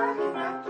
Thank you.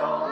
soul.